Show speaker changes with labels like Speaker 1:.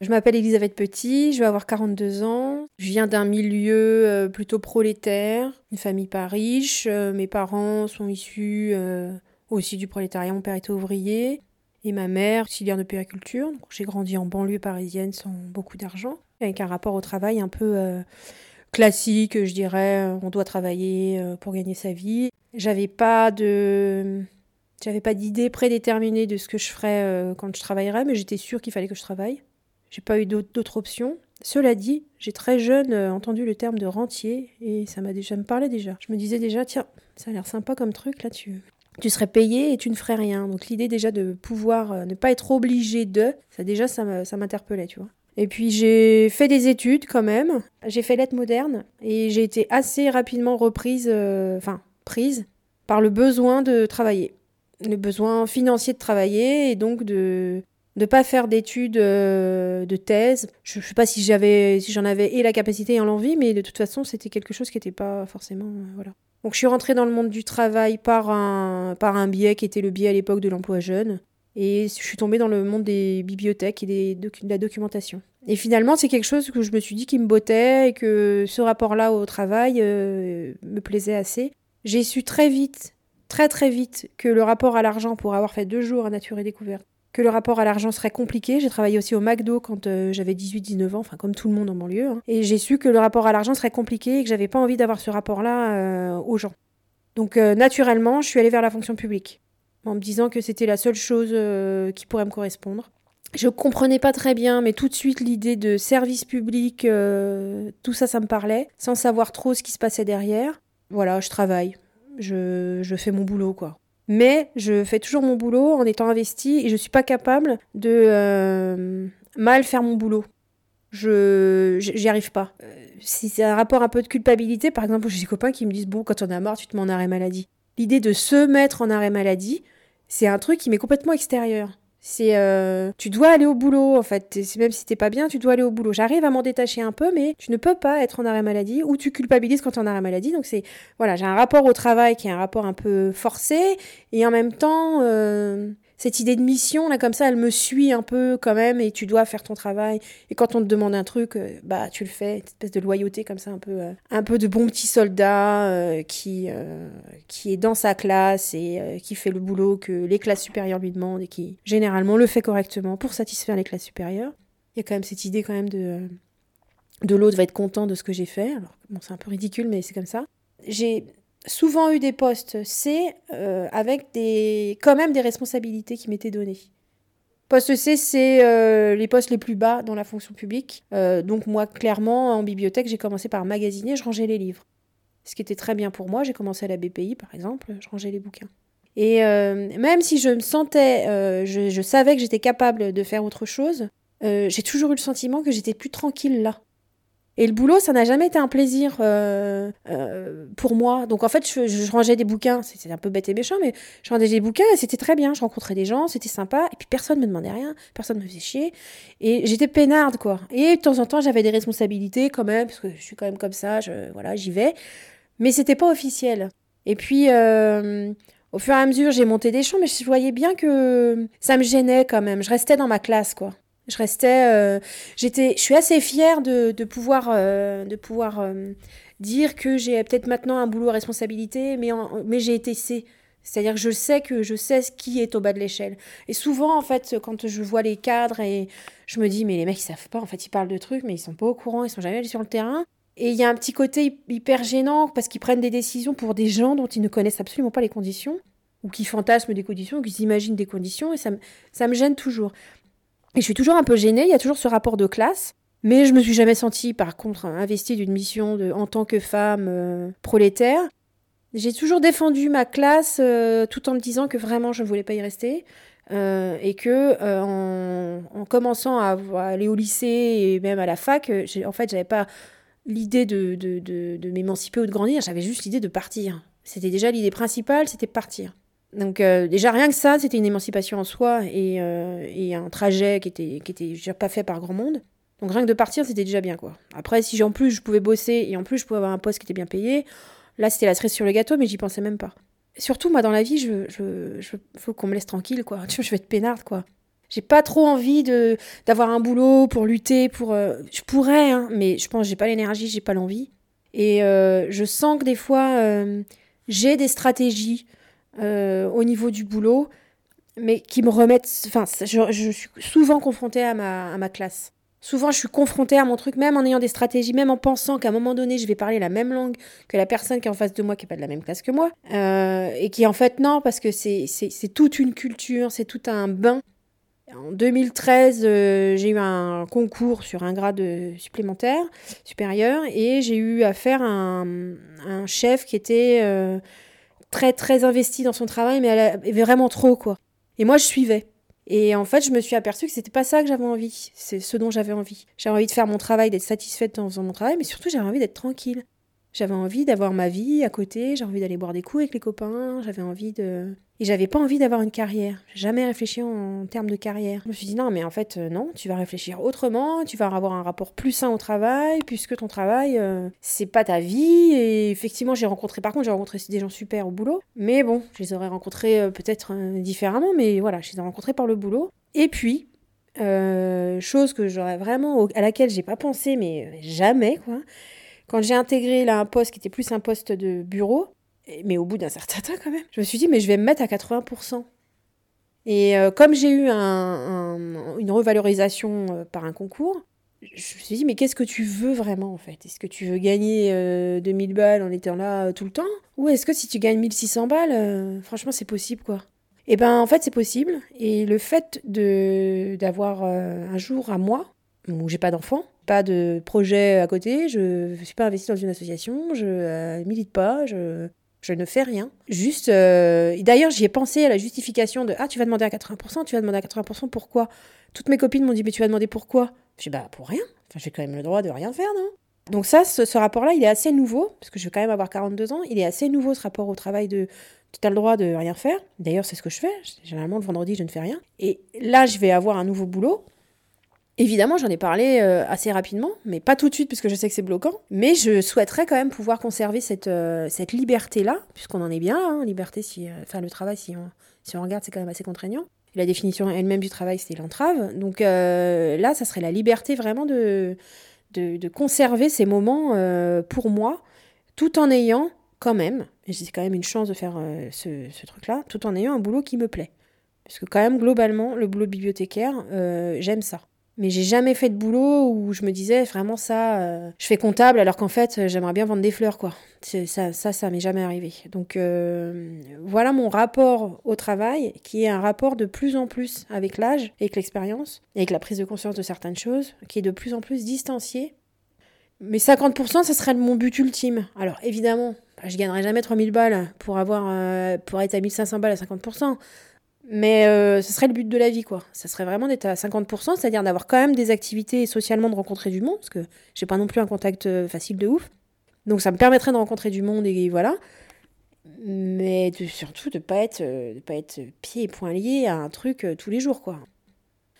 Speaker 1: Je m'appelle Elisabeth Petit, je vais avoir 42 ans. Je viens d'un milieu euh, plutôt prolétaire, une famille pas riche. Euh, mes parents sont issus euh, aussi du prolétariat. Mon père était ouvrier et ma mère auxiliaire de périculture. J'ai grandi en banlieue parisienne sans beaucoup d'argent, avec un rapport au travail un peu classique, je dirais. On doit travailler pour gagner sa vie. J'avais pas de j'avais pas d'idée prédéterminée de ce que je ferais quand je travaillerais, mais j'étais sûre qu'il fallait que je travaille. J'ai pas eu d'autres options. Cela dit, j'ai très jeune euh, entendu le terme de rentier et ça m'a déjà me parlait déjà. Je me disais déjà tiens, ça a l'air sympa comme truc là tu tu serais payé et tu ne ferais rien. Donc l'idée déjà de pouvoir euh, ne pas être obligé de, ça déjà ça m'interpellait, tu vois. Et puis j'ai fait des études quand même. J'ai fait lettres modernes et j'ai été assez rapidement reprise, enfin prise par le besoin de travailler le besoin financier de travailler et donc de ne pas faire d'études euh, de thèse. Je ne sais pas si j'avais si j'en avais et la capacité et l'envie, mais de toute façon, c'était quelque chose qui n'était pas forcément euh, voilà. Donc je suis rentrée dans le monde du travail par un par un biais qui était le biais à l'époque de l'emploi jeune et je suis tombée dans le monde des bibliothèques et des de la documentation. Et finalement, c'est quelque chose que je me suis dit qui me bottait et que ce rapport-là au travail euh, me plaisait assez. J'ai su très vite très très vite que le rapport à l'argent, pour avoir fait deux jours à Nature et Découverte, que le rapport à l'argent serait compliqué. J'ai travaillé aussi au McDo quand euh, j'avais 18-19 ans, enfin comme tout le monde en banlieue. Hein. Et j'ai su que le rapport à l'argent serait compliqué et que j'avais pas envie d'avoir ce rapport-là euh, aux gens. Donc euh, naturellement, je suis allée vers la fonction publique, en me disant que c'était la seule chose qui pourrait me correspondre. Je comprenais pas très bien, mais tout de suite l'idée de service public, tout ça, ça me parlait, sans savoir trop ce qui se passait derrière. Voilà, je travaille je, fais mon boulot, quoi. Mais je fais toujours mon boulot en étant investi et je suis pas capable de euh, mal faire mon boulot. Je j'y arrive pas. Euh, si c'est un rapport un peu de culpabilité, par exemple, j'ai des copains qui me disent bon, quand on a marre, tu te mets en arrêt maladie. L'idée de se mettre en arrêt maladie, c'est un truc qui m'est complètement extérieur. C'est euh, tu dois aller au boulot en fait. Même si t'es pas bien, tu dois aller au boulot. J'arrive à m'en détacher un peu, mais tu ne peux pas être en arrêt maladie ou tu culpabilises quand tu es en arrêt maladie. Donc c'est voilà, j'ai un rapport au travail qui est un rapport un peu forcé et en même temps euh, cette idée de mission, là, comme ça, elle me suit un peu quand même, et tu dois faire ton travail. Et quand on te demande un truc, euh, bah, tu le fais, une espèce de loyauté comme ça, un peu, euh, un peu de bon petit soldat euh, qui, qui est dans sa classe et qui fait le boulot que les classes supérieures lui demandent et qui, généralement, le fait correctement pour satisfaire les classes supérieures. Il y a quand même cette idée quand même de, de l'autre va être content de ce que j'ai fait. Alors, bon, c'est un peu ridicule, mais c'est comme ça. J'ai souvent eu des postes C euh, avec des, quand même des responsabilités qui m'étaient données. Poste C, c'est euh, les postes les plus bas dans la fonction publique. Euh, donc moi, clairement, en bibliothèque, j'ai commencé par magasiner, je rangeais les livres. Ce qui était très bien pour moi. J'ai commencé à la BPI, par exemple, je rangeais les bouquins. Et même si je me sentais, je, je, savais que j'étais capable de faire autre chose, j'ai toujours eu le sentiment que j'étais plus tranquille là. Et le boulot, ça n'a jamais été un plaisir euh, euh, pour moi. Donc en fait, je, rangeais des bouquins. C'était un peu bête et méchant, mais je rangeais des bouquins et c'était très bien. Je rencontrais des gens, c'était sympa. Et puis personne ne me demandait rien, personne ne me faisait chier. Et j'étais peinarde, quoi. Et de temps en temps, j'avais des responsabilités quand même, parce que je suis quand même comme ça, je, voilà, j'y vais. Mais c'était pas officiel. Et puis, euh, au fur et à mesure, j'ai monté des champs, mais je voyais bien que ça me gênait quand même. Je restais dans ma classe, quoi. Je restais, euh, j'étais, je suis assez fière de, de pouvoir, euh, de pouvoir euh, dire que j'ai peut-être maintenant un boulot à responsabilité, mais, mais j'ai été C. C'est-à-dire que je sais que je sais ce qui est au bas de l'échelle. Et souvent, en fait, quand je vois les cadres et je me dis, mais les mecs, ils savent pas, en fait, ils parlent de trucs, mais ils sont pas au courant, ils sont jamais allés sur le terrain. Et il y a un petit côté hyper gênant parce qu'ils prennent des décisions pour des gens dont ils ne connaissent absolument pas les conditions, ou qui fantasment des conditions, ou qui imaginent des conditions, et ça, ça me gêne toujours. Et je suis toujours un peu gênée, il y a toujours ce rapport de classe. Mais je me suis jamais sentie, par contre, investie d'une mission en tant que femme euh, prolétaire. J'ai toujours défendu ma classe euh, tout en me disant que vraiment je ne voulais pas y rester. Euh, et que en, commençant à, aller au lycée et même à la fac, en fait, j'avais pas l'idée de, de m'émanciper ou de grandir, j'avais juste l'idée de partir. C'était déjà l'idée principale, c'était partir. Donc euh, déjà rien que ça, c'était une émancipation en soi et, euh, et un trajet qui était qui était pas fait par grand monde. Donc rien que de partir, c'était déjà bien quoi. Après si en plus je pouvais bosser et en plus je pouvais avoir un poste qui était bien payé, là c'était la cerise sur le gâteau mais j'y pensais même pas. Surtout moi dans la vie, je je, faut qu'on me laisse tranquille quoi. Tu vois, je vais être peinarde quoi. J'ai pas trop envie de d'avoir un boulot pour lutter, pour. euh, je pourrais, hein, mais je pense que j'ai pas l'énergie, j'ai pas l'envie. Et je sens que des fois, j'ai des stratégies euh, au niveau du boulot, mais qui me remettent. Enfin, je, je suis souvent confrontée à ma, à ma classe. Souvent, je suis confrontée à mon truc, même en ayant des stratégies, même en pensant qu'à un moment donné, je vais parler la même langue que la personne qui est en face de moi, qui n'est pas de la même classe que moi. Euh, et qui, en fait, non, parce que c'est toute une culture, c'est tout un bain. En 2013, euh, j'ai eu un concours sur un grade supplémentaire, supérieur, et j'ai eu à faire un, un chef qui était très, très investi dans son travail, mais elle vraiment trop, quoi. Et moi, je suivais. Et en fait, je me suis aperçue que c'était pas ça que j'avais envie. C'est ce dont j'avais envie. J'avais envie de faire mon travail, d'être satisfaite en faisant mon travail, mais surtout, j'avais envie d'être tranquille. J'avais envie d'avoir ma vie à côté, j'avais envie d'aller boire des coups avec les copains, j'avais envie de... Et j'avais pas envie d'avoir une carrière. J'ai jamais réfléchi en termes de carrière. Je me suis dit non, mais en fait, euh, non, tu vas réfléchir autrement, tu vas avoir un rapport plus sain au travail, puisque ton travail, euh, c'est pas ta vie. Et effectivement, j'ai rencontré, par contre, j'ai rencontré des gens super au boulot. Mais bon, je les aurais rencontrés euh, peut-être différemment, mais voilà, je les ai rencontrés par le boulot. Et puis, chose que j'aurais vraiment, à laquelle j'ai pas pensé, mais jamais, quoi. Quand j'ai intégré là un poste qui était plus un poste de bureau, mais au bout d'un certain temps quand même, je me suis dit, mais je vais me mettre à 80%. Et euh, comme j'ai eu un- un- une revalorisation euh, par un concours, je me suis dit, mais qu'est-ce que tu veux vraiment en fait? Est-ce que tu veux gagner euh, 2000 balles en étant là euh, tout le temps? Ou est-ce que si tu gagnes 1600 balles, euh, franchement c'est possible quoi? Et ben en fait c'est possible. Et le fait de d'avoir euh, un jour à moi, où j'ai pas d'enfant, pas de projet à côté, je ne suis pas investie dans une association, je euh, milite pas, je, je ne fais rien. Juste, euh, d'ailleurs, j'y ai pensé à la justification de Ah, tu vas demander à 80%, tu vas demander à 80%, pourquoi? Toutes mes copines m'ont dit Mais tu vas demander pourquoi? Je dis Bah, pour rien. Enfin, j'ai quand même le droit de rien faire, non? Donc, ça, ce, ce rapport-là, il est assez nouveau, parce que je vais quand même avoir 42 ans. Il est assez nouveau, ce rapport au travail de tu as le droit de rien faire. D'ailleurs, c'est ce que je fais. Généralement, le vendredi, je ne fais rien. Et là, je vais avoir un nouveau boulot. Évidemment, j'en ai parlé euh, assez rapidement, mais pas tout de suite, parce que je sais que c'est bloquant. Mais je souhaiterais quand même pouvoir conserver cette, euh, liberté-là, puisqu'on en est bien, hein, liberté, si, euh, enfin le travail, si on, regarde, c'est quand même assez contraignant. La définition elle-même du travail, c'était l'entrave. Donc là, ça serait la liberté vraiment de, conserver ces moments pour moi, tout en ayant quand même, et c'est quand même une chance de faire ce, truc-là, tout en ayant un boulot qui me plaît. Parce que quand même, globalement, le boulot bibliothécaire, j'aime ça. Mais j'ai jamais fait de boulot où je me disais vraiment ça, euh, je fais comptable alors qu'en fait euh, j'aimerais bien vendre des fleurs quoi. Ça, ça, ça m'est jamais arrivé. Donc euh, voilà mon rapport au travail qui est un rapport de plus en plus avec l'âge, avec l'expérience, avec la prise de conscience de certaines choses, qui est de plus en plus distancié. Mais 50%, ça serait mon but ultime. Alors évidemment, je gagnerai jamais 3000 balles pour, avoir, pour être à 1500 balles à 50%. Mais euh, ce serait le but de la vie, quoi. Ça serait vraiment d'être à 50%, c'est-à-dire d'avoir quand même des activités et socialement de rencontrer du monde, parce que j'ai pas non plus un contact euh, facile de ouf. Donc ça me permettrait de rencontrer du monde et voilà. Mais surtout de pas être, euh, de pas être pieds et poings liés à un truc tous les jours, quoi.